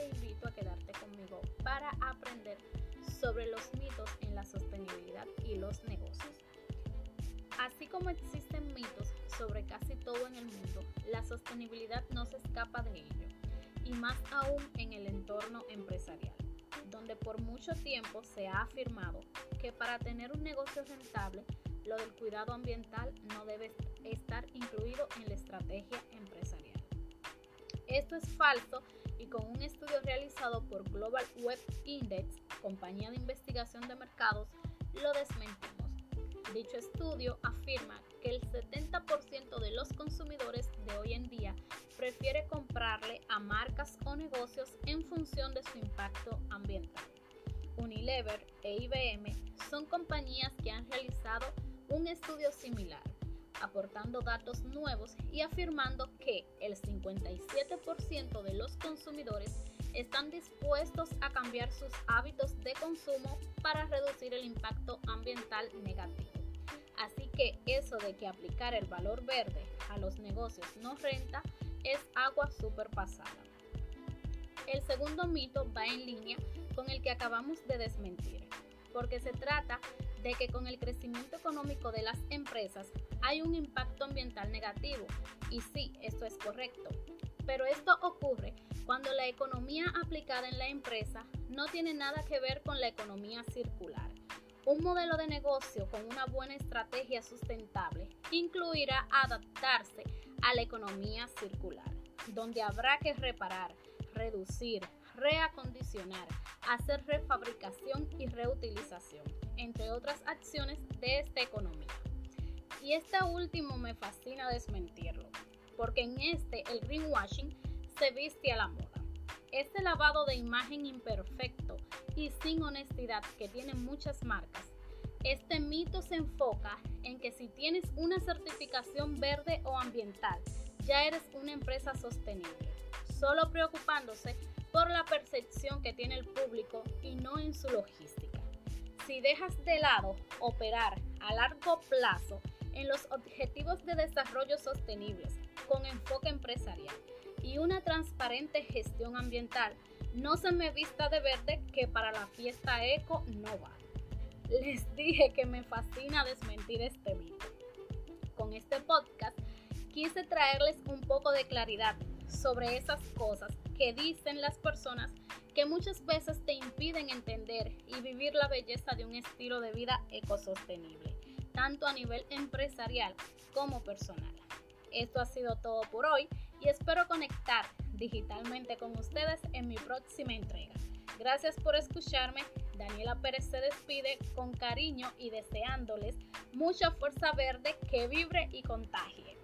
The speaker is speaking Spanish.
te invito a quedarte conmigo para aprender sobre los mitos en la sostenibilidad y los negocios. Así como existen mitos sobre casi todo en el mundo, la sostenibilidad no se escapa de ello, y más aún en el entorno empresarial, donde por mucho tiempo se ha afirmado que para tener un negocio rentable, lo del cuidado ambiental no debe estar incluido en la estrategia empresarial. Esto es falso y con un estudio realizado por Global Web Index, compañía de investigación de mercados, lo desmentimos. Dicho estudio afirma que el 70% de los consumidores de hoy en día prefiere comprarle a marcas o negocios en función de su impacto ambiental. Unilever e IBM son compañías que han realizado un estudio similar, aportando datos nuevos y afirmando que el 57% de los consumidores están dispuestos a cambiar sus hábitos de consumo para reducir el impacto ambiental negativo. Así que eso de que aplicar el valor verde a los negocios no renta es agua super pasada. El segundo mito va en línea con el que acabamos de desmentir, porque se trata de que con el crecimiento económico de las empresas hay un impacto ambiental negativo. Y sí, esto es correcto. Pero esto ocurre cuando la economía aplicada en la empresa no tiene nada que ver con la economía circular. Un modelo de negocio con una buena estrategia sustentable incluirá adaptarse a la economía circular, donde habrá que reparar, reducir, reacondicionar, hacer refabricación y reutilización, entre otras acciones de esta economía. Y este último me fascina desmentirlo, porque en este el greenwashing se viste a la moda. Este lavado de imagen imperfecto y sin honestidad que tienen muchas marcas, este mito se enfoca en que si tienes una certificación verde o ambiental, ya eres una empresa sostenible, solo preocupándose por la percepción que tiene el público y no en su logística. Si dejas de lado operar a largo plazo en los objetivos de desarrollo sostenibles con enfoque empresarial y una transparente gestión ambiental, no se me vista de verde que para la fiesta eco no va. Les dije que me fascina desmentir este mito. Con este podcast quise traerles un poco de claridad sobre esas cosas que dicen las personas que muchas veces te impiden entender y vivir la belleza de un estilo de vida ecosostenible, tanto a nivel empresarial como personal. Esto ha sido todo por hoy y espero conectar digitalmente con ustedes en mi próxima entrega. Gracias por escucharme. Daniela Pérez se despide con cariño y deseándoles mucha fuerza verde que vibre y contagie.